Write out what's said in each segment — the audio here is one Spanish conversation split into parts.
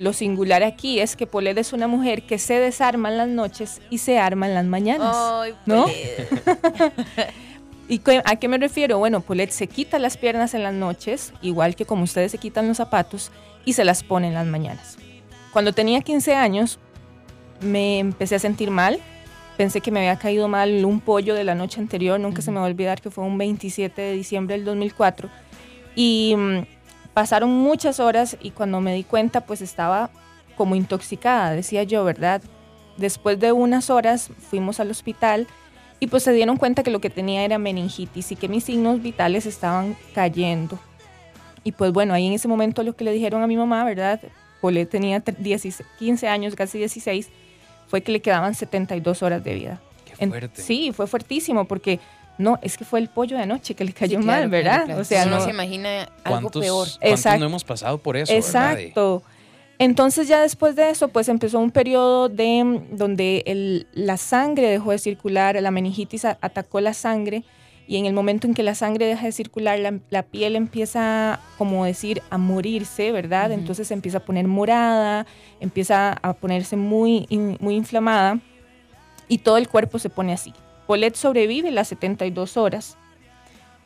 Lo singular aquí es que Polet es una mujer que se desarma en las noches y se arma en las mañanas. Ay, ¿No? ¿Y a qué me refiero? Bueno, Polet se quita las piernas en las noches, igual que como ustedes se quitan los zapatos, y se las pone en las mañanas. Cuando tenía 15 años, me empecé a sentir mal. Pensé que me había caído mal un pollo de la noche anterior. Nunca se me va a olvidar que fue un 27 de diciembre del 2004. Y mm, pasaron muchas horas y cuando me di cuenta, pues estaba como intoxicada, decía yo, ¿verdad? Después de unas horas fuimos al hospital y pues se dieron cuenta que lo que tenía era meningitis y que mis signos vitales estaban cayendo. Y pues bueno, ahí en ese momento lo que le dijeron a mi mamá, ¿verdad? Pole tenía tre- 16 15 años, casi 16, fue que le quedaban 72 horas de vida. Qué En- fuerte. sí, fue fuertísimo porque no, es que fue el pollo de anoche que le Sí, cayó claro, mal, claro, ¿verdad? claro. O sea, Uno no, se imagina algo ¿Cuántos, peor. cuántos Exacto. no hemos pasado por eso? Exacto. Entonces ya después de eso, pues empezó un periodo de mm, donde el- la sangre dejó de circular, la meningitis a- atacó la sangre y en el momento en que la sangre deja de circular, la, la piel empieza, como decir, a morirse, ¿verdad? Entonces se empieza a poner morada, empieza a ponerse muy, in- muy inflamada y todo el cuerpo se pone así. Paulette sobrevive las 72 horas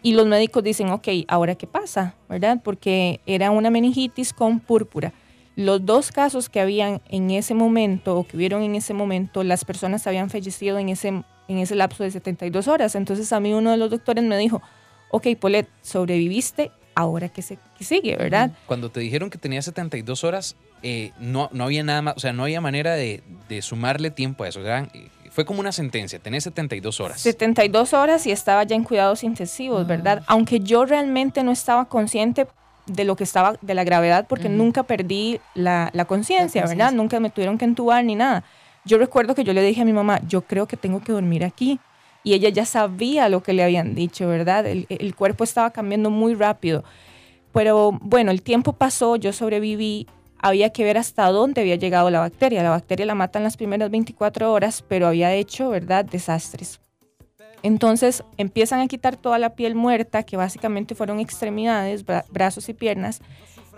y los médicos dicen, ok, ¿ahora qué pasa? ¿Verdad? Porque era una meningitis con púrpura. Los dos casos que habían en ese momento o que hubieron en ese momento, las personas habían fallecido en ese, en ese lapso de 72 horas. Entonces a mí uno de los doctores me dijo, ok, Paulette, sobreviviste, ahora qué, se, sigue, ¿verdad? Cuando te dijeron que tenía 72 horas, eh, no, no había nada más, o sea, no había manera de, de sumarle tiempo a eso. eh, fue como una sentencia, tenés 72 horas. 72 horas y estaba ya en cuidados intensivos, ¿verdad? Aunque yo realmente no estaba consciente de lo que estaba, de la gravedad, porque nunca perdí la, la conciencia, ¿verdad? Nunca me tuvieron que entubar ni nada. Yo recuerdo que yo le dije a mi mamá, yo creo que tengo que dormir aquí. Y ella ya sabía lo que le habían dicho, ¿verdad? El, el cuerpo estaba cambiando muy rápido. Pero bueno, el tiempo pasó, yo sobreviví. Había que ver hasta dónde había llegado la bacteria. La bacteria la matan las primeras 24 horas, pero había hecho, ¿verdad?, desastres. Entonces empiezan a quitar toda la piel muerta, que básicamente fueron extremidades, bra- brazos y piernas.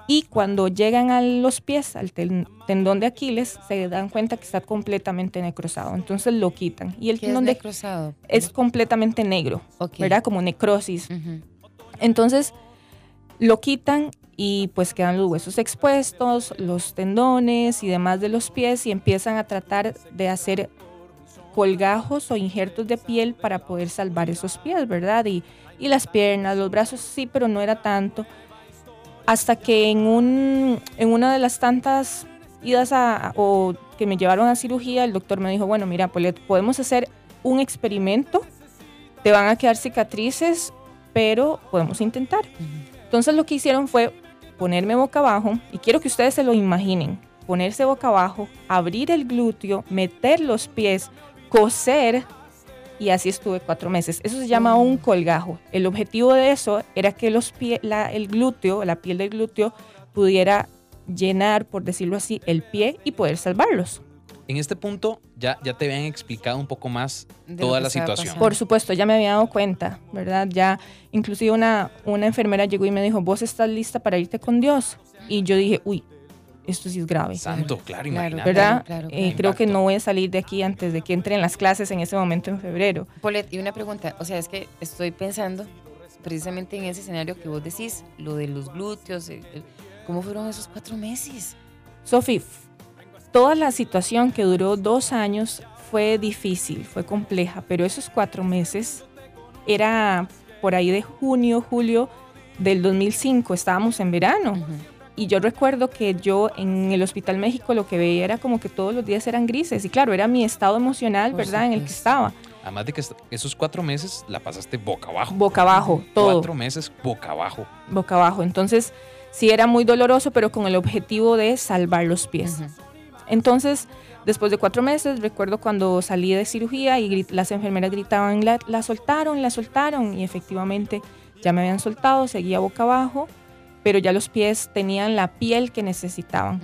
Y cuando llegan a los pies, al ten- tendón de Aquiles, se dan cuenta que está completamente necrosado. Entonces lo quitan. Y el ¿Qué es tendón de necrosado? es completamente negro, Ok. ¿verdad? Como necrosis. Entonces lo quitan y pues quedan los huesos expuestos, los tendones y demás de los pies y empiezan a tratar de hacer colgajos o injertos de piel para poder salvar esos pies, ¿verdad? Y, y las piernas, los brazos sí, pero no era tanto. Hasta que en, un, en una de las tantas idas a, o que me llevaron a cirugía, el doctor me dijo, bueno, mira, podemos hacer un experimento, te van a quedar cicatrices, pero podemos intentar. Entonces lo que hicieron fue ponerme boca abajo, y quiero que ustedes se lo imaginen, ponerse boca abajo, abrir el glúteo, meter los pies, coser, y así estuve cuatro meses. Eso se llama un colgajo. El objetivo de eso era que los la, el glúteo, la piel del glúteo, pudiera llenar, por decirlo así, el pie y poder salvarlos. En este punto ya, ya te habían explicado un poco más De toda la situación. pasando. Por supuesto, ya me había dado cuenta, ¿verdad? Ya, inclusive una, una enfermera llegó y me dijo, vos estás lista para irte con Dios. Y yo dije, uy, esto sí es grave. Santo, claro, Claro, imagínate. ¿Verdad? claro, Eh, claro. creo que no voy a salir de aquí antes de que entre en las clases en ese momento en febrero. Polet, y una pregunta, o sea, es que estoy pensando precisamente en ese escenario que vos decís, lo de los glúteos, el- el- ¿cómo fueron esos cuatro meses? Sofi, toda la situación que duró dos años fue difícil, fue compleja, pero esos cuatro meses era por ahí de junio, julio del 2005, estábamos en verano. Y yo recuerdo que yo en el Hospital México lo que veía era como que todos los días eran grises. Y claro, era mi estado emocional, ¿verdad? En el que estaba. Además de que esos cuatro meses la pasaste boca abajo. Boca abajo, todo. Cuatro meses boca abajo. Boca abajo. Entonces, sí era muy doloroso, pero con el objetivo de salvar los pies. Entonces, después de cuatro meses, recuerdo cuando salí de cirugía y las enfermeras gritaban, la, la soltaron, la soltaron. Y efectivamente ya me habían soltado, seguía boca abajo, pero ya los pies tenían la piel que necesitaban.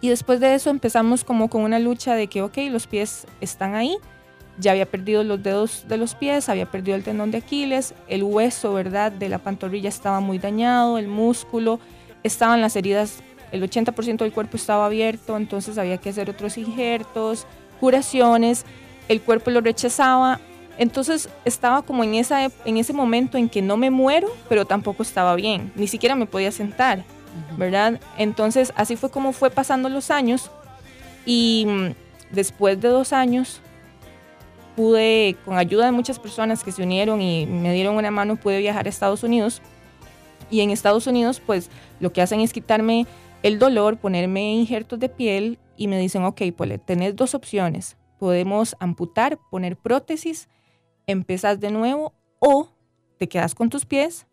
Y después de eso empezamos como con una lucha de que, ok, los pies están ahí. Ya había perdido los dedos de los pies, había perdido el tendón de Aquiles, el hueso, ¿verdad? De la pantorrilla estaba muy dañado, el músculo, estaban las heridas el 80% del cuerpo estaba abierto, entonces había que hacer otros injertos, curaciones, el cuerpo lo rechazaba. Entonces estaba como en, esa, en ese momento en que no me muero, pero tampoco estaba bien, ni siquiera me podía sentar, ¿verdad? Entonces así fue como fue pasando los años y mm, después de dos años pude, con ayuda de muchas personas que se unieron y me dieron una mano, pude viajar a Estados Unidos. Y en Estados Unidos, pues lo que hacen es quitarme el dolor, ponerme injertos de piel y me dicen, ok, pues tenés dos opciones. Podemos amputar, poner prótesis, empezás de nuevo o te quedas con tus pies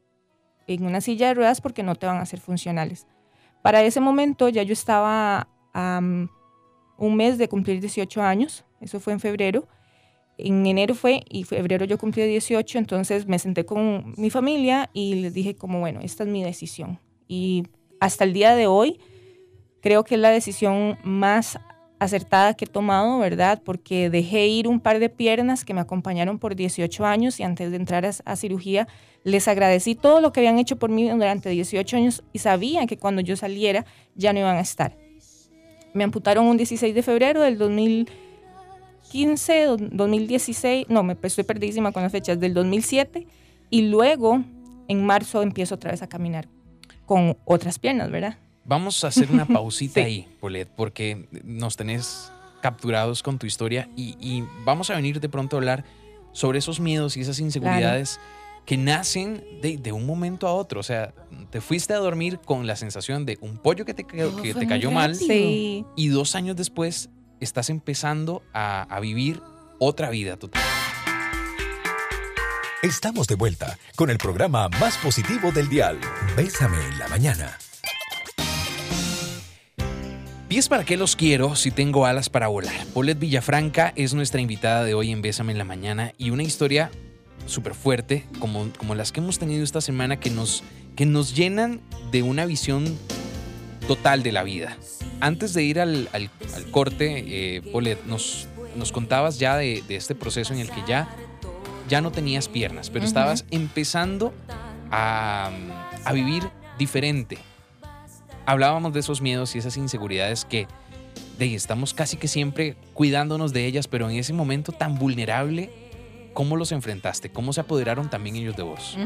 en una silla de ruedas porque no te van a ser funcionales. Para ese momento ya yo estaba un mes de cumplir 18 años, eso fue en febrero, en enero fue y febrero yo cumplí 18, entonces me senté con mi familia y les dije como, bueno, esta es mi decisión. Y hasta el día de hoy creo que es la decisión más acertada que he tomado, ¿verdad? Porque dejé ir un par de piernas que me acompañaron por 18 años y antes de entrar a, cirugía les agradecí todo lo que habían hecho por mí durante 18 años y sabían que cuando yo saliera ya no iban a estar. Me amputaron un 16 de febrero del 2000 2015, 2016, no, me estoy perdidísima con las fechas, del 2007, y luego en marzo empiezo otra vez a caminar con otras piernas, ¿verdad? Vamos a hacer una pausita ahí, Polet, porque nos tenés capturados con tu historia y, vamos a venir de pronto a hablar sobre esos miedos y esas inseguridades que nacen de, un momento a otro. O sea, te fuiste a dormir con la sensación de un pollo que te, que te cayó mal y dos años después estás empezando a, vivir otra vida total. Estamos de vuelta con el programa más positivo del dial. Bésame en la mañana. ¿Pies para qué los quiero si tengo alas para volar? Paulette Villafranca es nuestra invitada de hoy en Bésame en la mañana y una historia súper fuerte como, como las que hemos tenido esta semana que nos, que nos llenan de una visión total de la vida. Antes de ir al, corte, eh, nos, nos contabas ya de, este proceso en el que ya, ya no tenías piernas, pero estabas empezando a, vivir diferente. Hablábamos de esos miedos y esas inseguridades que de, estamos casi que siempre cuidándonos de ellas, pero en ese momento tan vulnerable, ¿cómo los enfrentaste? ¿Cómo se apoderaron también ellos de vos?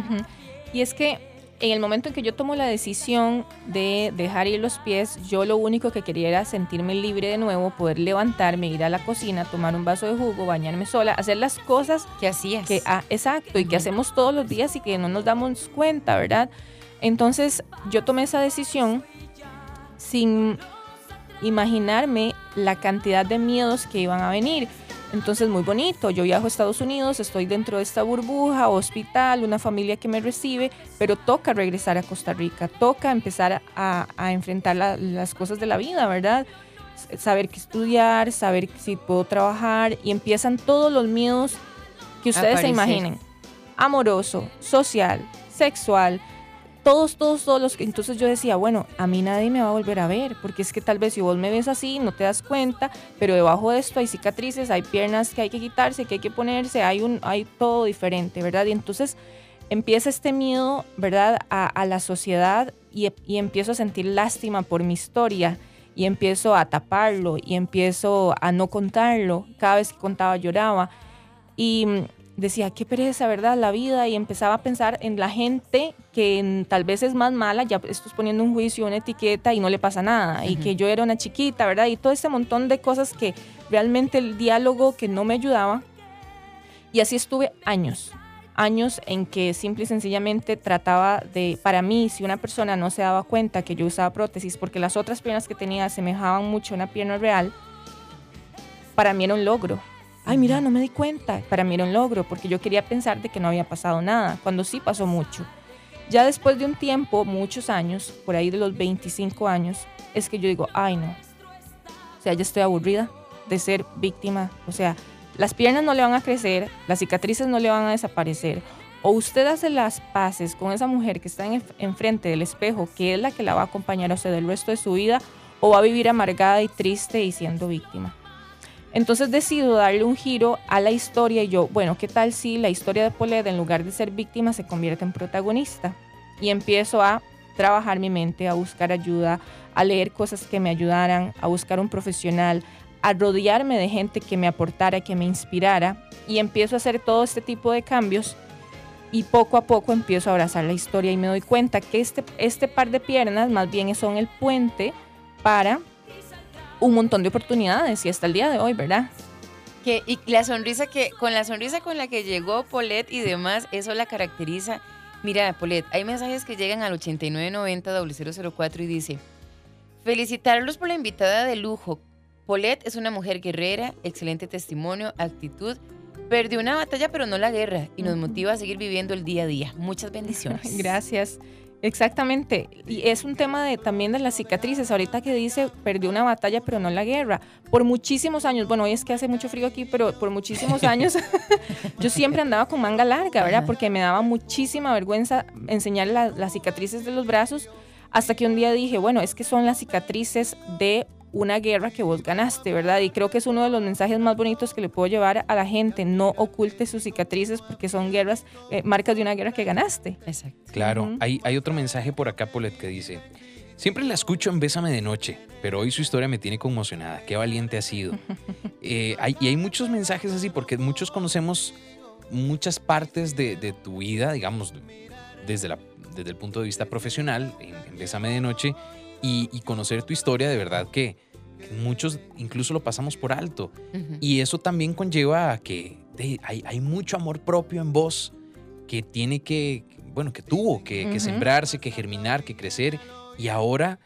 Y es que en el momento en que yo tomo la decisión de dejar ir los pies, yo lo único que quería era sentirme libre de nuevo, poder levantarme, ir a la cocina, tomar un vaso de jugo, bañarme sola, hacer las cosas que hacías. Que, ah, exacto, y que hacemos todos los días y que no nos damos cuenta, ¿verdad? Entonces yo tomé esa decisión sin imaginarme la cantidad de miedos que iban a venir. Entonces, muy bonito. Yo viajo a Estados Unidos, estoy dentro de esta burbuja, hospital, una familia que me recibe, pero toca regresar a Costa Rica, toca empezar a, enfrentar las cosas de la vida, ¿verdad? Saber qué estudiar, saber si puedo trabajar y empiezan todos los miedos que ustedes se imaginen. Amoroso, social, sexual, todos, todos, todos los que entonces yo decía, bueno, a mí nadie me va a volver a ver, porque es que tal vez si vos me ves así, no te das cuenta, pero debajo de esto hay cicatrices, hay piernas que hay que quitarse, que hay que ponerse, hay un, hay todo diferente, ¿verdad? Y entonces empieza este miedo, ¿verdad? A, la sociedad y, y empiezo a sentir lástima por mi historia y empiezo a taparlo y empiezo a no contarlo. Cada vez que contaba lloraba. Y decía, qué pereza, ¿verdad? La vida y empezaba a pensar en la gente que tal vez es más mala, ya estás poniendo un juicio, una etiqueta y no le pasa nada, y que yo era una chiquita, ¿verdad? Y todo ese montón de cosas que realmente el diálogo que no me ayudaba. Y así estuve años, años en que simple y sencillamente trataba de, para mí, si una persona no se daba cuenta que yo usaba prótesis, porque las otras piernas que tenía asemejaban mucho a una pierna real, para mí era un logro ay, mira, no me di cuenta. Para mí era un logro, porque yo quería pensar de que no había pasado nada, cuando sí pasó mucho. Ya después de un tiempo, muchos años, por ahí de los 25 años, es que yo digo, ay, no. O sea, ya estoy aburrida de ser víctima. O sea, las piernas no le van a crecer, las cicatrices no le van a desaparecer. O usted hace las paces con esa mujer que está enfrente del espejo, que es la que la va a acompañar a usted el resto de su vida, o va a vivir amargada y triste y siendo víctima. Entonces decido darle un giro a la historia y yo, bueno, ¿qué tal si la historia de Paulette en lugar de ser víctima se convierte en protagonista? Y empiezo a trabajar mi mente, a buscar ayuda, a leer cosas que me ayudaran, a buscar un profesional, a rodearme de gente que me aportara, que me inspirara y empiezo a hacer todo este tipo de cambios y poco a poco empiezo a abrazar la historia y me doy cuenta que este, este par de piernas más bien son el puente para un montón de oportunidades y hasta el día de hoy, ¿verdad? Que, y la sonrisa que, con la sonrisa con la que llegó Polet y demás, eso la caracteriza. Mira, Polet, hay mensajes que llegan al 8990 004 y dice, felicitarlos por la invitada de lujo. Polet es una mujer guerrera, excelente testimonio, actitud. Perdió una batalla pero no la guerra y nos motiva a seguir viviendo el día a día. Muchas bendiciones. Gracias. Exactamente. Y es un tema de, también de las cicatrices. Ahorita que dice, perdió una batalla, pero no la guerra. Por muchísimos años, bueno, hoy es que hace mucho frío aquí, pero por muchísimos años yo siempre andaba con manga larga, ¿verdad? Porque me daba muchísima vergüenza enseñar las cicatrices de los brazos. Hasta que un día dije, bueno, es que son las cicatrices de una guerra que vos ganaste, ¿verdad? Y creo que es uno de los mensajes más bonitos que le puedo llevar a la gente. No oculte sus cicatrices porque son guerras, eh, marcas de una guerra que ganaste. Exacto. Claro, hay, hay otro mensaje por acá, Polet, que dice, siempre la escucho en Bésame de Noche, pero hoy su historia me tiene conmocionada. Qué valiente ha sido. Eh, hay, y hay muchos mensajes así porque muchos conocemos muchas partes de, de tu vida, digamos, desde, la, desde el punto de vista profesional, en, en Bésame de Noche, y, y, conocer tu historia, de verdad que, que muchos incluso lo pasamos por alto. Uh -huh. Y eso también conlleva a que de, hay, hay, mucho amor propio en vos que tiene que, bueno, que tuvo que, uh -huh. que sembrarse, que germinar, que crecer. Y ahora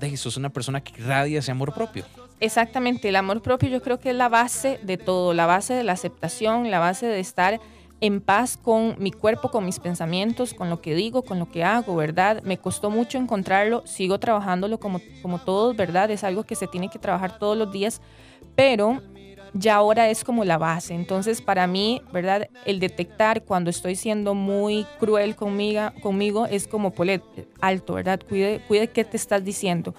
de, sos una persona que irradia ese amor propio. Exactamente, el amor propio yo creo que es la base de todo, la base de la aceptación, la base de estar en paz con mi cuerpo, con mis pensamientos, con lo que digo, con lo que hago, ¿verdad? Me costó mucho encontrarlo, sigo trabajándolo como, como todos, ¿verdad? Es algo que se tiene que trabajar todos los días, pero ya ahora es como la base. Entonces, para mí, ¿verdad? El detectar cuando estoy siendo muy cruel conmigo, conmigo es como, Polet, alto, ¿verdad? Cuide, qué te estás diciendo.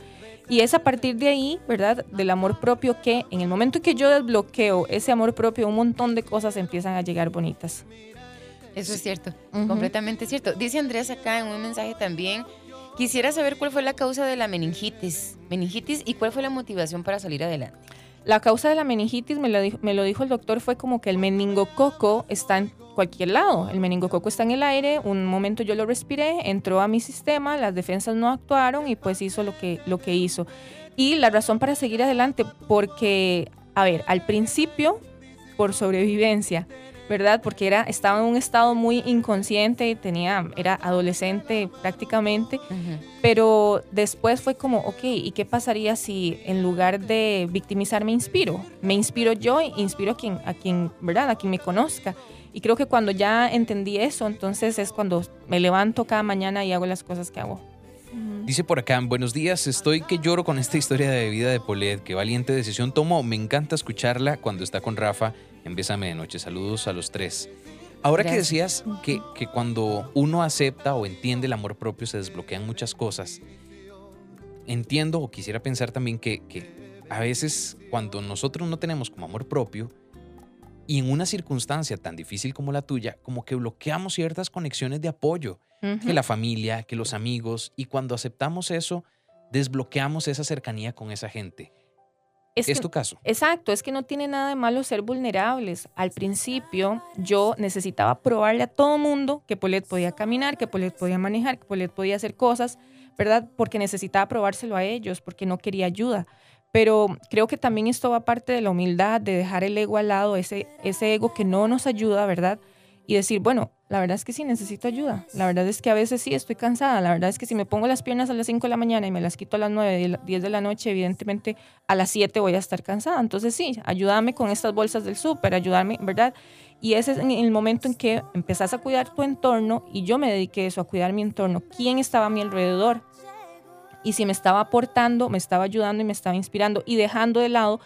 Y es a partir de ahí, ¿verdad? Del amor propio que en el momento que yo desbloqueo ese amor propio, un montón de cosas empiezan a llegar bonitas. Eso es cierto, uh -huh. completamente cierto. Dice Andrés acá en un mensaje también, quisiera saber cuál fue la causa de la meningitis, meningitis y cuál fue la motivación para salir adelante. La causa de la meningitis, me lo, dijo, el doctor, fue como que el meningococo está en cualquier lado. El meningococo está en el aire, un momento yo lo respiré, entró a mi sistema, las defensas no actuaron y pues hizo lo que, lo que hizo. Y la razón para seguir adelante, porque, a ver, al principio, por sobrevivencia, ¿verdad? Porque era, estaba en un estado muy inconsciente, tenía, era adolescente prácticamente, uh -huh. pero después fue como, ok, ¿y qué pasaría si en lugar de victimizar me inspiro? Me inspiro yo, inspiro a quien, a quien, ¿verdad? A quien me conozca. Y creo que cuando ya entendí eso, entonces es cuando me levanto cada mañana y hago las cosas que hago. Dice por acá, buenos días, estoy que lloro con esta historia de vida de Polet, qué valiente decisión tomó, me encanta escucharla cuando está con Rafa en Bésame de Noche, saludos a los tres. Ahora Gracias. que decías que, que cuando uno acepta o entiende el amor propio se desbloquean muchas cosas, entiendo o quisiera pensar también que, que a veces cuando nosotros no tenemos como amor propio, y en una circunstancia tan difícil como la tuya, como que bloqueamos ciertas conexiones de apoyo, uh -huh. que la familia, que los amigos, y cuando aceptamos eso, desbloqueamos esa cercanía con esa gente. Es, es que, tu caso. Exacto, es que no tiene nada de malo ser vulnerables. Al principio yo necesitaba probarle a todo mundo que Polet podía caminar, que Polet podía manejar, que Polet podía hacer cosas, ¿verdad? Porque necesitaba probárselo a ellos, porque no quería ayuda. Pero creo que también esto va parte de la humildad, de dejar el ego al lado, ese, ese ego que no nos ayuda, ¿verdad? Y decir, bueno, la verdad es que sí necesito ayuda. La verdad es que a veces sí estoy cansada. La verdad es que si me pongo las piernas a las 5 de la mañana y me las quito a las 9, 10 de la noche, evidentemente a las 7 voy a estar cansada. Entonces sí, ayúdame con estas bolsas del súper, ayudarme, ¿verdad? Y ese es el momento en que empezás a cuidar tu entorno y yo me dediqué eso, a cuidar mi entorno. ¿Quién estaba a mi alrededor? Y si me estaba aportando, me estaba ayudando y me estaba inspirando y dejando de lado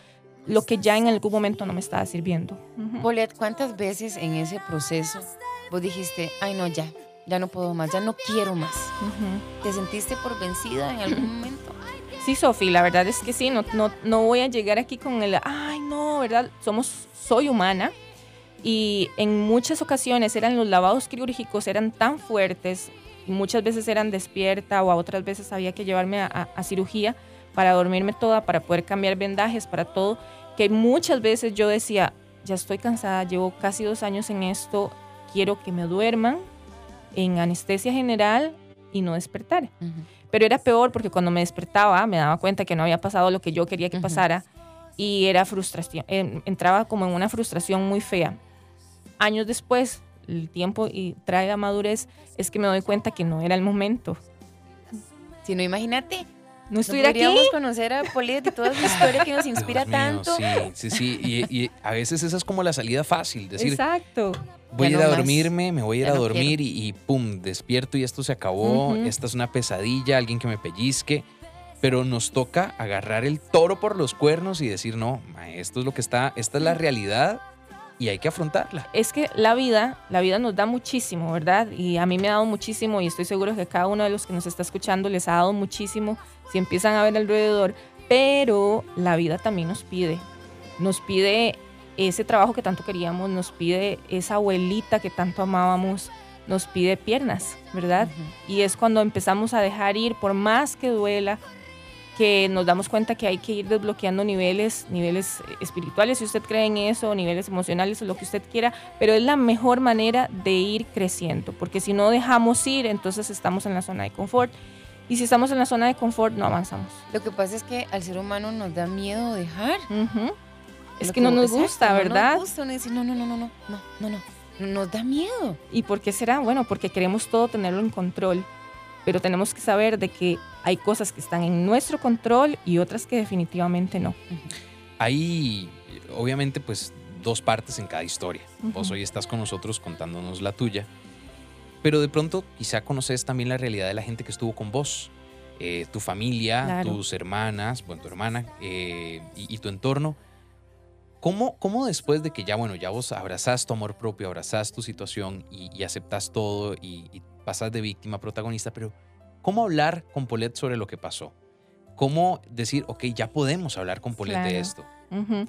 lo que ya en algún momento no me estaba sirviendo. Uh -huh. Bolet, ¿cuántas veces en ese proceso vos dijiste, ay no, ya, ya no puedo más, ya no quiero más? Uh -huh. ¿Te sentiste por vencida en algún momento? Sí, Sofi, la verdad es que sí, no, no, no voy a llegar aquí con el, ay no, ¿verdad? Somos, soy humana y en muchas ocasiones eran los lavados quirúrgicos, eran tan fuertes, muchas veces eran despierta o a otras veces había que llevarme a, a- a cirugía para dormirme toda, para poder cambiar vendajes, para todo, que muchas veces yo decía, ya estoy cansada, llevo casi dos años en esto, quiero que me duerman en anestesia general y no despertar. Pero era peor porque cuando me despertaba me daba cuenta que no había pasado lo que yo quería que pasara y era frustración, en- entraba como en una frustración muy fea. Años después, el tiempo y trae la madurez, es que me doy cuenta que no era el momento. Si no, imagínate. No No estuviera aquí. podríamos conocer a Polet y toda su historia que nos inspira mío, tanto. Sí, sí, sí. Y, y a veces esa es como la salida fácil. Decir, Exacto. voy a ir no a más. dormirme, me voy a ir Ya a no dormir y, y pum, despierto y esto se acabó. Esta es una pesadilla, alguien que me pellizque. Pero nos toca agarrar el toro por los cuernos y decir, no, ma, esto es lo que está, esta es la realidad y hay que afrontarla. Es que la vida, la vida nos da muchísimo, ¿verdad? Y a mí me ha dado muchísimo y estoy seguro que cada uno de los que nos está escuchando les ha dado muchísimo si empiezan a ver alrededor, pero la vida también nos pide, nos pide ese trabajo que tanto queríamos, nos pide esa abuelita que tanto amábamos, nos pide piernas, ¿verdad? Y es cuando empezamos a dejar ir, por más que duela, que nos damos cuenta que hay que ir desbloqueando niveles, niveles espirituales, si usted cree en eso, niveles emocionales o lo que usted quiera, pero es la mejor manera de ir creciendo, porque si no dejamos ir, entonces estamos en la zona de confort. Y si estamos en la zona de confort, no avanzamos. Lo que pasa es que al ser humano nos da miedo dejar. Ujú. Es Lo que no nos exacto, gusta, no ¿verdad? nos gusta, uno dice, no, no, no, no, no, no, no, no. Nos da miedo. ¿Y por qué será? Bueno, porque queremos todo tenerlo en control, pero tenemos que saber de que hay cosas que están en nuestro control y otras que definitivamente no. Hay, obviamente, pues dos partes en cada historia. Vos Ujú. hoy estás con nosotros contándonos la tuya, pero de pronto quizá conoces también la realidad de la gente que estuvo con vos, Eh, tu familia, Claro. tus hermanas, bueno, tu hermana eh, y, y tu entorno. ¿Cómo, ¿Cómo después de que ya, bueno, ya vos abrazás tu amor propio, abrazás tu situación y, y aceptás todo y, y pasas de víctima protagonista, pero ¿cómo hablar con Paulette sobre lo que pasó? ¿Cómo decir, ok, ya podemos hablar con Paulette de Claro. esto? Ujú.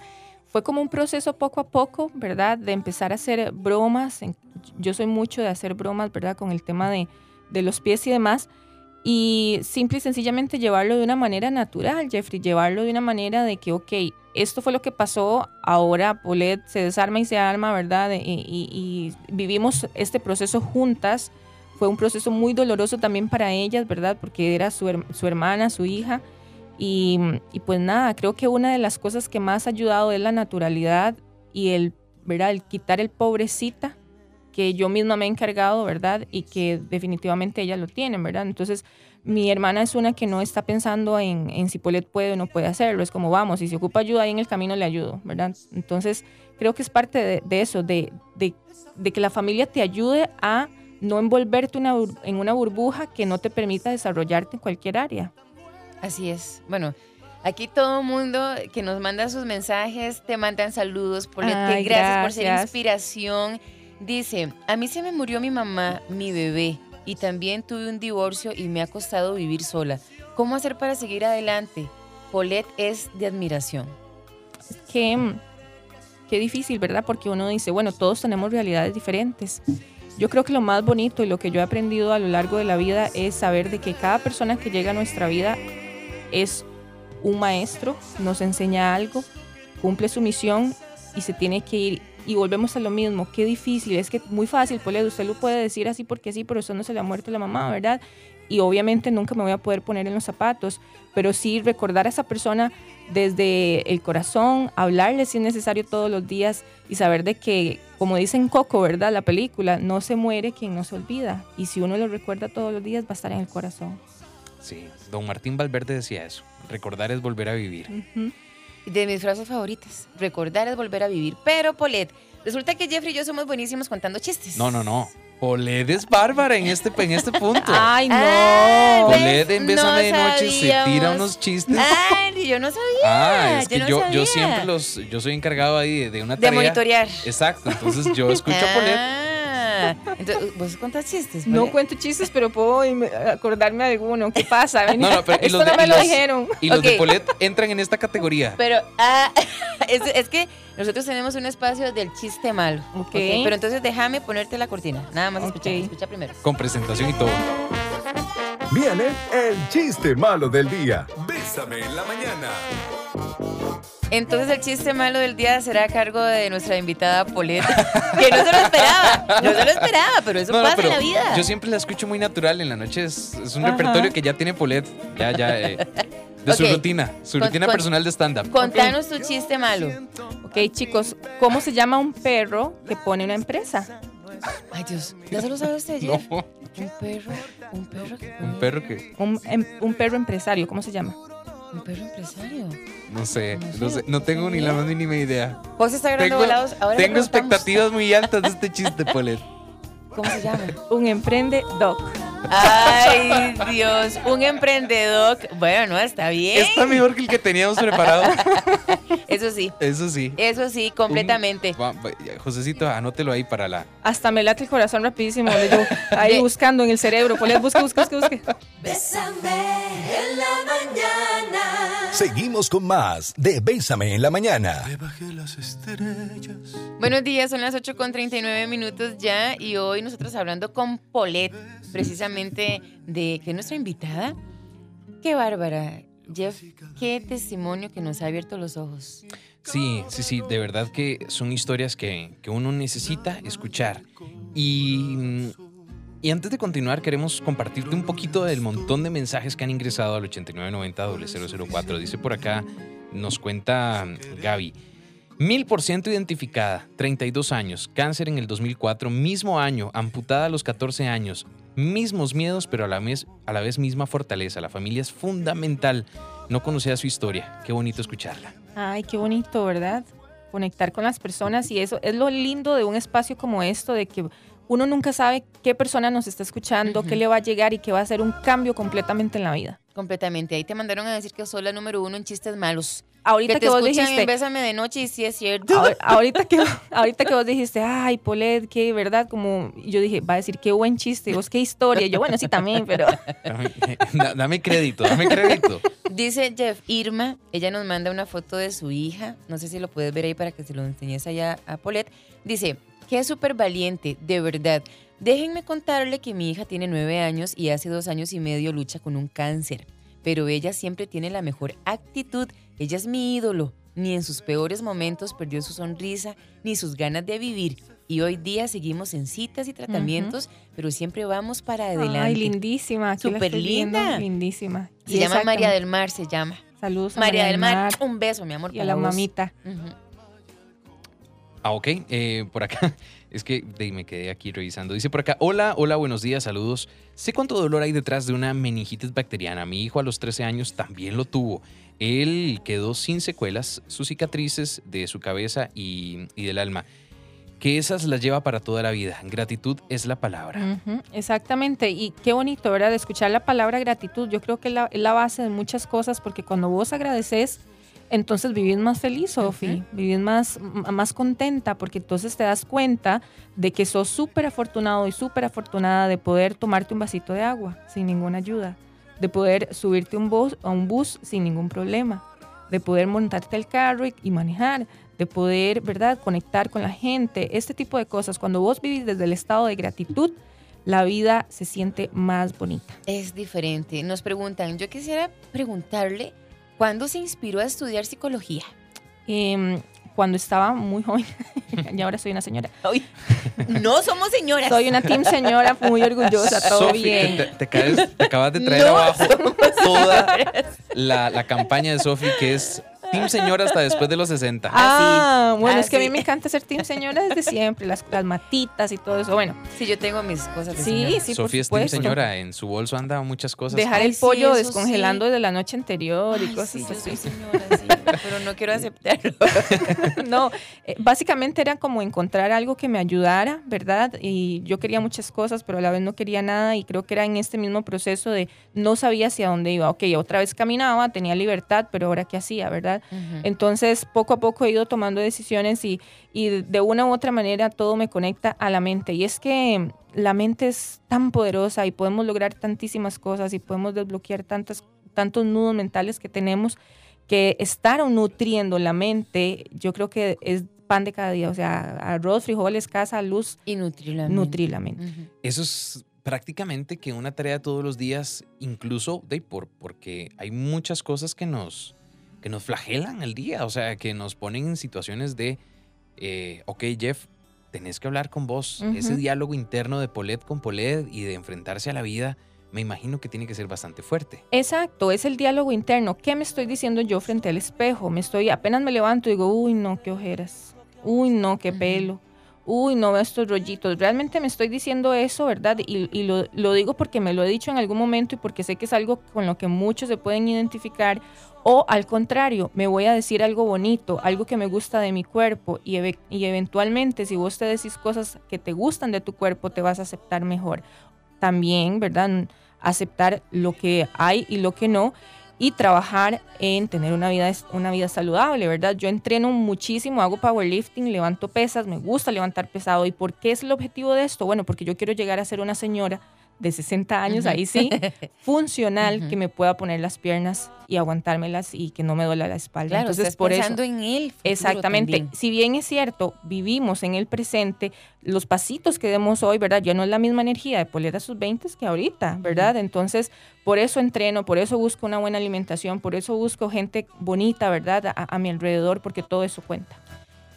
Fue como un proceso poco a poco, ¿verdad? De empezar a hacer bromas. Yo soy mucho de hacer bromas, ¿verdad? Con el tema de, de los pies y demás. Y simple y sencillamente llevarlo de una manera natural, Jeffrey. Llevarlo de una manera de que, ok, esto fue lo que pasó, ahora Paulette se desarma y se arma, ¿verdad? Y, y- y vivimos este proceso juntas. Fue un proceso muy doloroso también para ellas, ¿verdad? Porque era su, her- su hermana, su hija. Y, y pues nada, creo que una de las cosas que más ha ayudado es la naturalidad y el, ¿verdad? el quitar el pobrecita que yo misma me he encargado, ¿verdad? Y que definitivamente ellas lo tienen, ¿verdad? Entonces, mi hermana es una que no está pensando en, en si Paulette puede o no puede hacerlo, es como vamos, si se ocupa ayuda ahí en el camino le ayudo, ¿verdad? Entonces, creo que es parte de, de eso, de, de- de que la familia te ayude a no envolverte una en una burbuja que no te permita desarrollarte en cualquier área. Así es. Bueno, aquí todo el mundo que nos manda sus mensajes te mandan saludos. Ay, gracias, por ser inspiración. Dice, a mí se me murió mi mamá, mi bebé, y también tuve un divorcio y me ha costado vivir sola. ¿Cómo hacer para seguir adelante? Paulette es de admiración. qué, mm, qué difícil, ¿verdad? Porque uno dice, bueno, todos tenemos realidades diferentes. Yo creo que lo más bonito y lo que yo he aprendido a lo largo de la vida es saber de que cada persona que llega a nuestra vida es un maestro, nos enseña algo, cumple su misión y se tiene que ir. Y volvemos a lo mismo, qué difícil, es que muy fácil, Polet, usted lo puede decir así porque sí, pero eso no se le ha muerto la mamá, ¿verdad? Y obviamente nunca me voy a poder poner en los zapatos, pero sí recordar a esa persona desde el corazón, hablarle si es necesario todos los días y saber de que, como dicen Coco, ¿verdad? La película, no se muere quien no se olvida. Y si uno lo recuerda todos los días, va a estar en el corazón. Sí, don Martín Valverde decía eso. Recordar es volver a vivir. De mis frases favoritas. Recordar es volver a vivir. Pero, Paulette, resulta que Jeffrey y yo somos buenísimos contando chistes. No, no, no. Polet es bárbara en este, en este punto. Ay, no. ¿ves? Polet en Bésame de no Noche se tira unos chistes. Ay, yo no sabía. Ah, es yo que no yo, yo siempre los, yo soy encargado ahí de, de una De tarea. monitorear. Exacto, entonces yo escucho a Polet nada. Entonces, ¿vos contás chistes? No cuento chistes, pero puedo acordarme de alguno. ¿Qué pasa? Vení, No, no, pero Esto los de- no me lo los- dijeron. Y los de Ok. Polet entran en esta categoría. Pero, ah, es, es que nosotros tenemos un espacio del chiste malo. Ok. ¿ok? Pero entonces déjame ponerte la cortina. Nada más escucha, escucha primero. Con presentación y todo. Viene el chiste malo del día. Bésame en la mañana. Entonces el chiste malo del día será a cargo de nuestra invitada Polet, que no se lo esperaba, no se lo esperaba, pero eso No, no, pasa pero en la vida. Yo siempre la escucho muy natural. En la noche es, es un Ajá. repertorio que ya tiene Polet. Ya, ya. eh, de su rutina. Su Con- rutina con- personal de stand-up. Contanos tu chiste malo. Ok, chicos, ¿cómo se llama un perro que pone una empresa? Ay, Dios, ¿ya se lo sabe usted ayer? No, Un perro, un perro que un perro que. Un, em- un perro empresario, ¿cómo se llama? Un perro empresario. No sé, no sé, no tengo ni la más mínima idea. José está Tengo, volados. Ahora tengo expectativas muy altas de este chiste, Polet. ¿Cómo se llama? Un emprende doc. Ay, Dios, un emprendedor. Bueno, no, está bien. Está mejor que el que teníamos preparado. Eso sí, Eso sí. eso sí, completamente. Va- Josecito, anótelo ahí para la. Hasta me late el corazón rapidísimo. Yo ahí buscando en el cerebro. Polet, busque, busque, busque, busque. Bésame en la mañana. Seguimos con más de Bésame en la mañana. Buenos días, son las 8 con 39 minutos ya y hoy nosotros hablando con Polet, precisamente de es nuestra invitada. Qué bárbara, Jeff, qué testimonio que nos ha abierto los ojos. Sí, sí, sí, de verdad que son historias que, que uno necesita escuchar. Y, y antes de continuar, queremos compartirte un poquito del montón de mensajes que han ingresado al 8990-004. Dice por acá, nos cuenta Gaby. Mil por ciento identificada, 32 años, cáncer en el 2004, mismo año, amputada a los 14 años, mismos miedos, pero a la vez, a la vez misma fortaleza. La familia es fundamental. No conocía su historia. Qué bonito escucharla. Ay, qué bonito, ¿verdad? Conectar con las personas y eso es lo lindo de un espacio como esto, de que uno nunca sabe qué persona nos está escuchando, qué le va a llegar y que va a hacer un cambio completamente en la vida. Completamente. Ahí te mandaron a decir que sos la número uno en chistes malos. Ahorita que que, te vos dijiste, Bésame de noche y sí es cierto. ahor- ahorita que, ahorita que vos dijiste, ay, Polet, qué verdad, como yo dije, va a decir qué buen chiste, y vos qué historia. Y yo, bueno, sí también, pero Dame, da- dame crédito, dame crédito. Dice Jeff Irma, ella nos manda una foto de su hija, no sé si lo puedes ver ahí para que se lo enseñes allá a Polet. Dice, que es súper valiente, de verdad. Déjenme contarle que mi hija tiene nueve años y hace dos años y medio lucha con un cáncer, pero ella siempre tiene la mejor actitud, ella es mi ídolo, ni en sus peores momentos perdió su sonrisa ni sus ganas de vivir. Y hoy día seguimos en citas y tratamientos, pero siempre vamos para adelante. ay, lindísima. Súper linda. Lindísima. Se Y llama María del Mar, se llama. Saludos a María del Mar, un beso, mi amor. y a la vos. mamita. Ah, ok. eh, por acá, es que me quedé aquí revisando. Dice por acá, hola, hola, buenos días, saludos. Sé cuánto dolor hay detrás de una meningitis bacteriana. Mi hijo a los 13 años también lo tuvo. Él quedó sin secuelas, sus cicatrices de su cabeza y, del alma. Que esas las lleva para toda la vida. Gratitud es la palabra. Exactamente, y qué bonito, ¿verdad? Escuchar la palabra gratitud. Yo creo que la, es la base de muchas cosas, porque cuando vos agradeces, entonces vivís más feliz, Sofi, vivís más, más contenta, porque entonces te das cuenta de que sos súper afortunado y súper afortunada de poder tomarte un vasito de agua sin ninguna ayuda, de poder subirte un bus, a un bus sin ningún problema, de poder montarte al carro y, y manejar, de poder, ¿verdad?, conectar con la gente, este tipo de cosas. Cuando vos vivís desde el estado de gratitud, la vida se siente más bonita. Es diferente. Nos preguntan, yo quisiera preguntarle, ¿cuándo se inspiró a estudiar psicología? Em, cuando estaba muy joven, y ahora soy una señora, No somos señoras. soy una team señora muy orgullosa, todo bien. te, te caes- te acabas de traer No abajo toda la, la campaña de Sofi, que es Team Señora hasta después de los 60. Ah, bueno, es que a mí me encanta ser team señora desde siempre, las, las matitas y todo eso. Bueno, Sí, yo tengo mis cosas de sí, señora. sí, Sofi es Team. Señora, en su bolso anda muchas cosas. Dejar el pollo descongelando sí. desde la noche anterior y Ay, cosas sí, yo así. soy señora, sí, pero no quiero aceptarlo. No, eh, básicamente era como encontrar algo que me ayudara, ¿verdad? Y yo quería muchas cosas, pero a la vez no quería nada y creo que era en este mismo proceso de no sabía hacia dónde iba. Ok, otra vez caminaba, tenía libertad, pero ahora qué hacía, ¿verdad? Entonces, poco a poco he ido tomando decisiones y, y de una u otra manera todo me conecta a la mente. Y es que la mente es tan poderosa y podemos lograr tantísimas cosas y podemos desbloquear tantas, tantos nudos mentales que tenemos que estar nutriendo la mente, yo creo que es pan de cada día. O sea, arroz, frijoles, casa, luz. Y nutrir la mente. Nutrir la mente. Eso es prácticamente que una tarea todos los días, incluso de por, porque hay muchas cosas que nos, que nos flagelan el día, o sea, que nos ponen en situaciones de, eh, ok, Jeff, tenés que hablar con vos. Ese diálogo interno de Polet con Polet y de enfrentarse a la vida, me imagino que tiene que ser bastante fuerte. Exacto, es el diálogo interno. ¿Qué me estoy diciendo yo frente al espejo? Me estoy, apenas me levanto y digo, uy, no, qué ojeras. Uy, no, qué pelo. Uy, no veo estos rollitos. Realmente me estoy diciendo eso, ¿verdad? Y, lo, digo porque me lo he dicho en algún momento y porque sé que es algo con lo que muchos se pueden identificar. O al contrario, me voy a decir algo bonito, algo que me gusta de mi cuerpo. Y, y eventualmente, si vos te decís cosas que te gustan de tu cuerpo, te vas a aceptar mejor. También, ¿verdad? Aceptar lo que hay y lo que no y trabajar en tener una vida, una vida saludable, ¿verdad? Yo entreno muchísimo, hago powerlifting, levanto pesas, me gusta levantar pesado. ¿Y por qué es el objetivo de esto? Bueno, porque yo quiero llegar a ser una señora de 60 años, ahí sí, funcional, que me pueda poner las piernas y aguantármelas y que no me duela la espalda. Claro, Entonces, estás por eso... pensando en él. Exactamente. también. Si bien es cierto, vivimos en el presente, los pasitos que demos hoy, ¿verdad? Ya no es la misma energía de poner a sus 20 que ahorita, ¿verdad? Entonces, por eso entreno, por eso busco una buena alimentación, por eso busco gente bonita, ¿verdad? A, a mi alrededor, porque todo eso cuenta.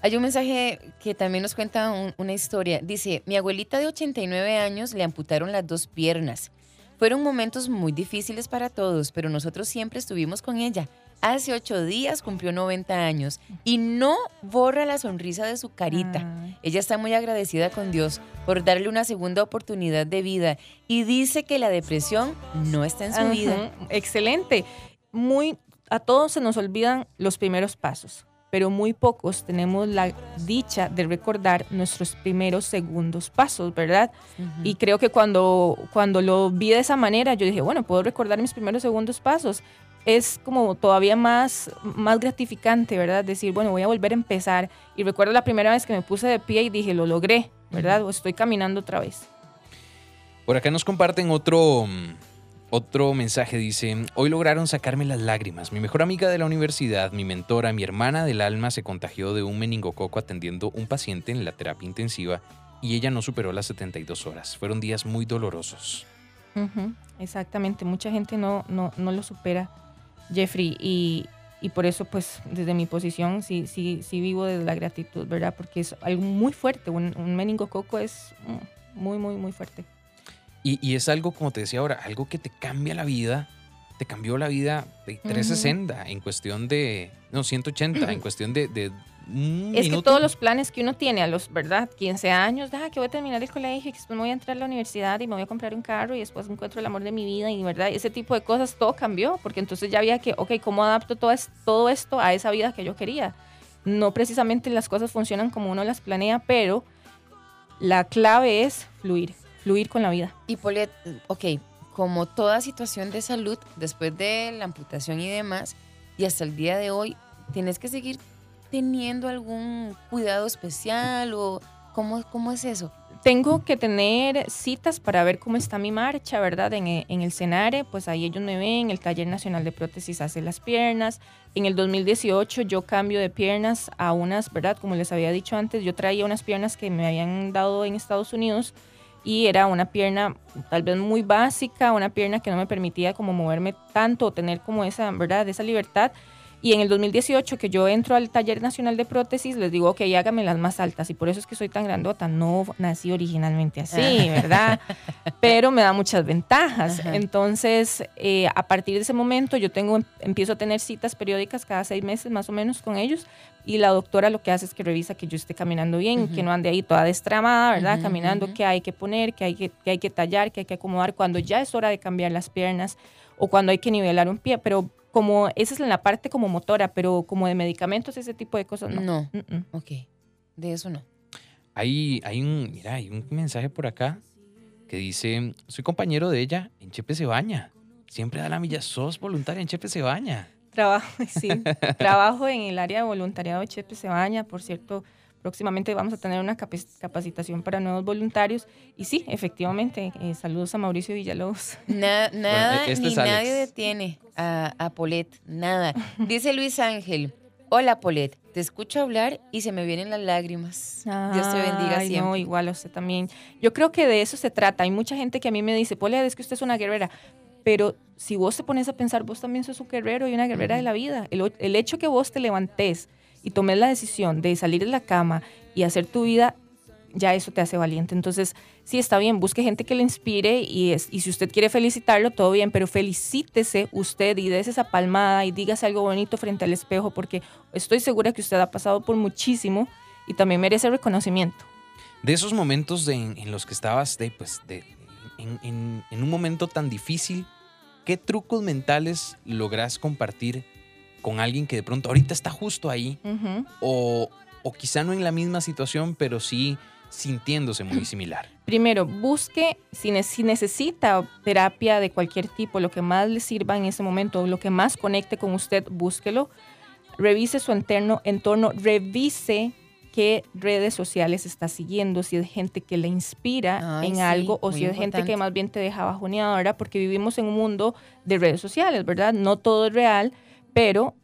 Hay un mensaje que también nos cuenta un- una historia. Dice, mi abuelita de 89 años le amputaron las dos piernas. Fueron momentos muy difíciles para todos, pero nosotros siempre estuvimos con ella. Hace ocho días cumplió 90 años y no borra la sonrisa de su carita. Ay. Ella está muy agradecida con Dios por darle una segunda oportunidad de vida y dice que la depresión no está en su Ajá, vida. Excelente. Muy, a todos se nos olvidan los primeros pasos, pero muy pocos tenemos la dicha de recordar nuestros primeros segundos pasos, ¿verdad? Y creo que cuando, cuando lo vi de esa manera, yo dije, bueno, puedo recordar mis primeros segundos pasos. Es como todavía más, más gratificante, ¿verdad? Decir, bueno, voy a volver a empezar. Y recuerdo la primera vez que me puse de pie y dije, lo logré, ¿verdad? O estoy caminando otra vez. Por acá nos comparten otro, mm, otro mensaje. Dice, hoy lograron sacarme las lágrimas. Mi mejor amiga de la universidad, mi mentora, mi hermana del alma se contagió de un meningococo atendiendo un paciente en la terapia intensiva y ella no superó las 72 horas. Fueron días muy dolorosos. Exactamente, mucha gente no, no, no lo supera, Jeffrey, y, y por eso, pues, desde mi posición, sí, sí, sí vivo desde la gratitud, ¿verdad? Porque es algo muy fuerte, un, un meningococo es muy, muy, muy fuerte. Y, y es algo, como te decía ahora, algo que te cambia la vida. Te cambió la vida de 360 en cuestión de... No, 180 en cuestión de... de un Es que todos los planes que uno tiene a los, ¿verdad? 15 años, ah, que voy a terminar el colegio, que después me voy a entrar a la universidad y me voy a comprar un carro y después encuentro el amor de mi vida y, ¿verdad? Ese tipo de cosas, todo cambió, porque entonces ya había que, ok, ¿cómo adapto todo, es- todo esto a esa vida que yo quería? No precisamente las cosas funcionan como uno las planea, pero la clave es fluir, fluir con la vida. Y Polet, ok, como toda situación de salud, después de la amputación y demás, y hasta el día de hoy, ¿tienes que seguir teniendo algún cuidado especial o cómo, cómo es eso? Tengo que tener citas para ver cómo está mi marcha, ¿verdad? En, en el Senare, pues ahí ellos me ven, el Taller Nacional de Prótesis hace las piernas. En el 2018 yo cambio de piernas a unas, ¿verdad? Como les había dicho antes, yo traía unas piernas que me habían dado en Estados Unidos y era una pierna tal vez muy básica, una pierna que no me permitía como moverme tanto o tener como esa, ¿verdad? Esa libertad. Y en el 2018 que yo entro al taller nacional de prótesis, les digo, ok, hágame las más altas. Y por eso es que soy tan grandota. No nací originalmente así, ¿verdad? Pero me da muchas ventajas. Ajá. Entonces, eh, a partir de ese momento, yo tengo, empiezo a tener citas periódicas cada seis meses más o menos con ellos. Y la doctora lo que hace es que revisa que yo esté caminando bien, Ujú. que no ande ahí toda destramada, ¿verdad? Ujú, Caminando, ujú. que hay que poner, que hay que, que hay que tallar, que hay que acomodar cuando ya es hora de cambiar las piernas o cuando hay que nivelar un pie. Pero como esa es en la parte como motora, pero como de medicamentos, ese tipo de cosas no. No. Mm, mm. Ok, de eso no. Hay, hay un, mira, hay un mensaje por acá que dice, soy compañero de ella en Chepe se baña. Siempre da la milla, sos voluntaria en Chepe se baña. Trabajo, sí, trabajo en el área de voluntariado de Chepe Cebaña. Por cierto, próximamente vamos a tener una capac- capacitación para nuevos voluntarios. Y sí, efectivamente, eh, saludos a Mauricio Villalobos. Na- nada este ni nadie detiene a, a Polet, nada. Dice Luis Ángel, hola Polet, te escucho hablar y se me vienen las lágrimas. Dios te bendiga Ay, siempre. No, igual a usted también. Yo creo que de eso se trata. Hay mucha gente que a mí me dice, Polet, es que usted es una guerrera. Pero si vos te pones a pensar, vos también sos un guerrero y una guerrera de la vida. El, el hecho que vos te levantes y tomes la decisión de salir de la cama y hacer tu vida, ya eso te hace valiente. Entonces, sí, está bien, busque gente que le inspire y, es, y si usted quiere felicitarlo, todo bien, pero felicítese usted y des esa palmada y dígase algo bonito frente al espejo, porque estoy segura que usted ha pasado por muchísimo y también merece reconocimiento. De esos momentos en, los que estabas de, pues, de, en- en un momento tan difícil, ¿qué trucos mentales logras compartir con alguien que de pronto ahorita está justo ahí o, o quizá no en la misma situación, pero sí sintiéndose muy similar? Primero, busque si, ne- si necesita terapia de cualquier tipo, lo que más le sirva en ese momento, lo que más conecte con usted, búsquelo. Revise su entorno, entorno revise qué redes sociales está siguiendo, si es gente que le inspira Ay, en sí, algo o si es gente que más bien te deja bajoneadora, porque vivimos en un mundo de redes sociales, ¿verdad? No todo es real, pero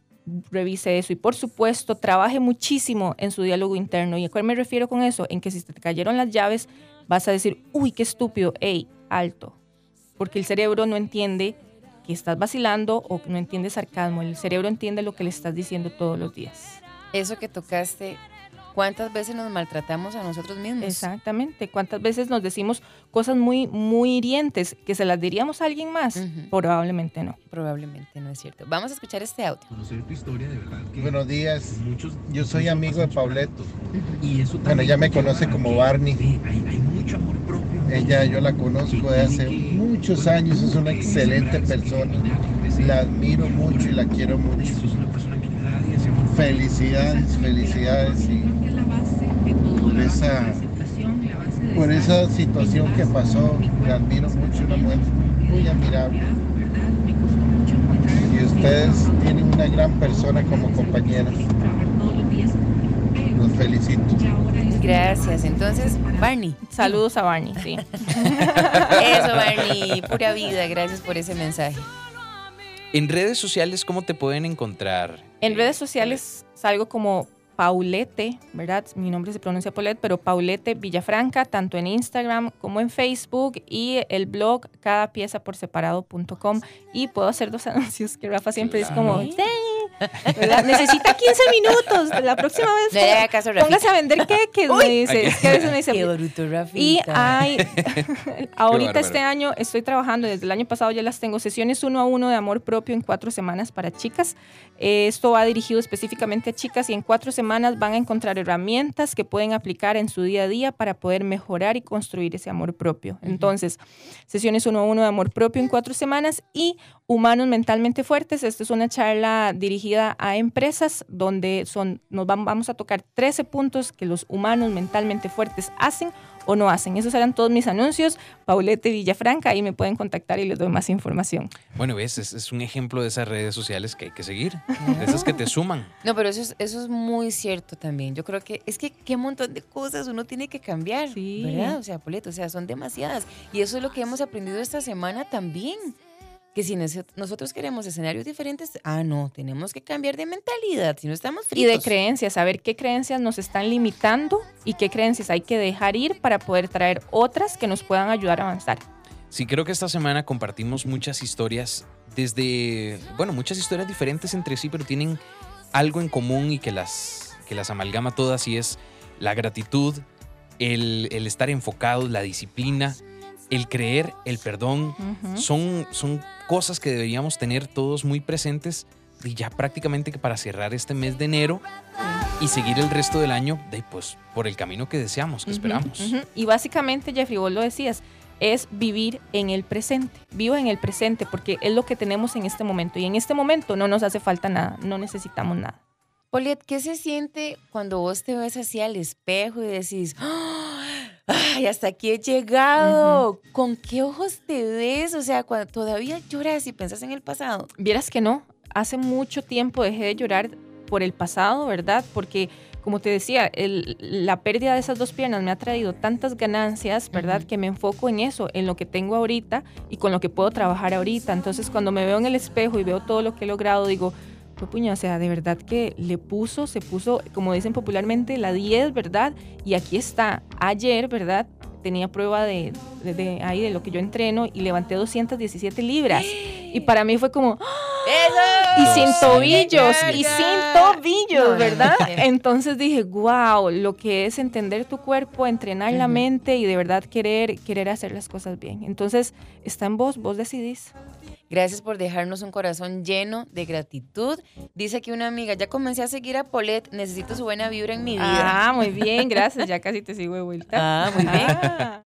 revise eso y por supuesto trabaje muchísimo en su diálogo interno. ¿Y a cuál me refiero con eso? En que si te cayeron las llaves, vas a decir, uy, qué estúpido, ey, alto. Porque el cerebro no entiende que estás vacilando o no entiende sarcasmo. El cerebro entiende lo que le estás diciendo todos los días. Eso que tocaste, ¿cuántas veces nos maltratamos a nosotros mismos? Exactamente. ¿Cuántas veces nos decimos cosas muy, muy hirientes que se las diríamos a alguien más? Probablemente no. Probablemente no es cierto. Vamos a escuchar este audio. conocer tu historia de verdad que Buenos días. muchos Yo soy amigo de sustos. y eso Bueno, también ella me conoce como que, Barney. sí, hay, hay mucho amor propio Ella yo la conozco de hace muchos años, es una excelente persona. La admiro mucho y la quiero mucho. Felicidades, felicidades y por esa, por esa situación que pasó, la admiro mucho, una mujer muy admirable. Y ustedes tienen una gran persona como compañera. Los felicito. Gracias. Entonces, Barney. Saludos a Barney, sí. Eso, Barney. Pura vida. Gracias por ese mensaje. En redes sociales, ¿cómo te pueden encontrar? En Eh, redes sociales salgo como Paulete, ¿verdad? Mi nombre se pronuncia Paulette, pero Paulete Villafranca, tanto en Instagram como en Facebook y el blog cadapieza-por-separado.com y puedo hacer dos anuncios que Rafa siempre es como, Claro. "Sí", ¿verdad? necesita 15 minutos, la próxima vez póngase a vender queques, me dice, es que a veces me dice, Qué bruto, Rafita. y hay, ahorita este año estoy trabajando, desde el año pasado ya las tengo, sesiones uno a uno de amor propio en cuatro semanas para chicas. Eh, esto va dirigido específicamente a chicas y en cuatro semanas van a encontrar herramientas que pueden aplicar en su día a día para poder mejorar y construir ese amor propio. Entonces, sesiones uno a uno de amor propio en cuatro semanas y humanos mentalmente fuertes. Esta es una charla dirigida a empresas donde son, nos vam- vamos a tocar 13 puntos que los humanos mentalmente fuertes hacen o no hacen. Esos eran todos mis anuncios. Paulette Villafranca, ahí me pueden contactar y les doy más información. Bueno, ves, es, es un ejemplo de esas redes sociales que hay que seguir, de esas que te suman. No, pero eso es, eso es muy cierto también. Yo creo que es que qué montón de cosas uno tiene que cambiar, Sí. ¿verdad? O sea, Poleto, o sea, son demasiadas. Y eso es lo que hemos aprendido esta semana también. Que si nos- nosotros queremos escenarios diferentes, ah, no, tenemos que cambiar de mentalidad, si no estamos Y de fritos. creencias, saber qué creencias nos están limitando y qué creencias hay que dejar ir para poder traer otras que nos puedan ayudar a avanzar. Sí, creo que esta semana compartimos muchas historias desde, bueno, muchas historias diferentes entre sí, pero tienen algo en común y que las, que las amalgama todas y es la gratitud, el, el estar enfocados, la disciplina, el creer, el perdón. Son, son cosas que deberíamos tener todos muy presentes y ya prácticamente que para cerrar este mes de enero y seguir el resto del año de, pues, por el camino que deseamos, que esperamos. Y básicamente, Jeffrey, vos lo decías, es vivir en el presente. Vivo en el presente porque es lo que tenemos en este momento. Y en este momento no nos hace falta nada, no necesitamos nada. Poliet, ¿qué se siente cuando vos te ves así al espejo y decís, ¡ay, hasta aquí he llegado! ¿Con qué ojos te ves? O sea, cuando todavía lloras y pensás en el pasado. Vieras que no, hace mucho tiempo dejé de llorar por el pasado, ¿verdad? Porque, como te decía, el- la pérdida de esas dos piernas me ha traído tantas ganancias, ¿verdad? Que me enfoco en eso, en lo que tengo ahorita y con lo que puedo trabajar ahorita. Entonces, cuando me veo en el espejo y veo todo lo que he logrado, digo, "Fue puña, o sea, de verdad que le puso, se puso, como dicen popularmente, la 10, ¿verdad? Y aquí está. Ayer, ¿verdad? Tenía prueba de, de- de ahí de lo que yo entreno y levanté 217 libras. Y para mí fue como, ¡Eso! y sin tobillos, y sin tobillos, No, ¿verdad? no, no. Entonces dije, wow, lo que es entender tu cuerpo, entrenar la mente y de verdad querer, querer hacer las cosas bien. Entonces, está en vos, vos decidís. Gracias por dejarnos un corazón lleno de gratitud. Dice que una amiga, ya comencé a seguir a Paulette, necesito su buena vibra en mi vida. Ah, muy bien, gracias, ya casi te sigo de vuelta. Ah, muy bien. Ah.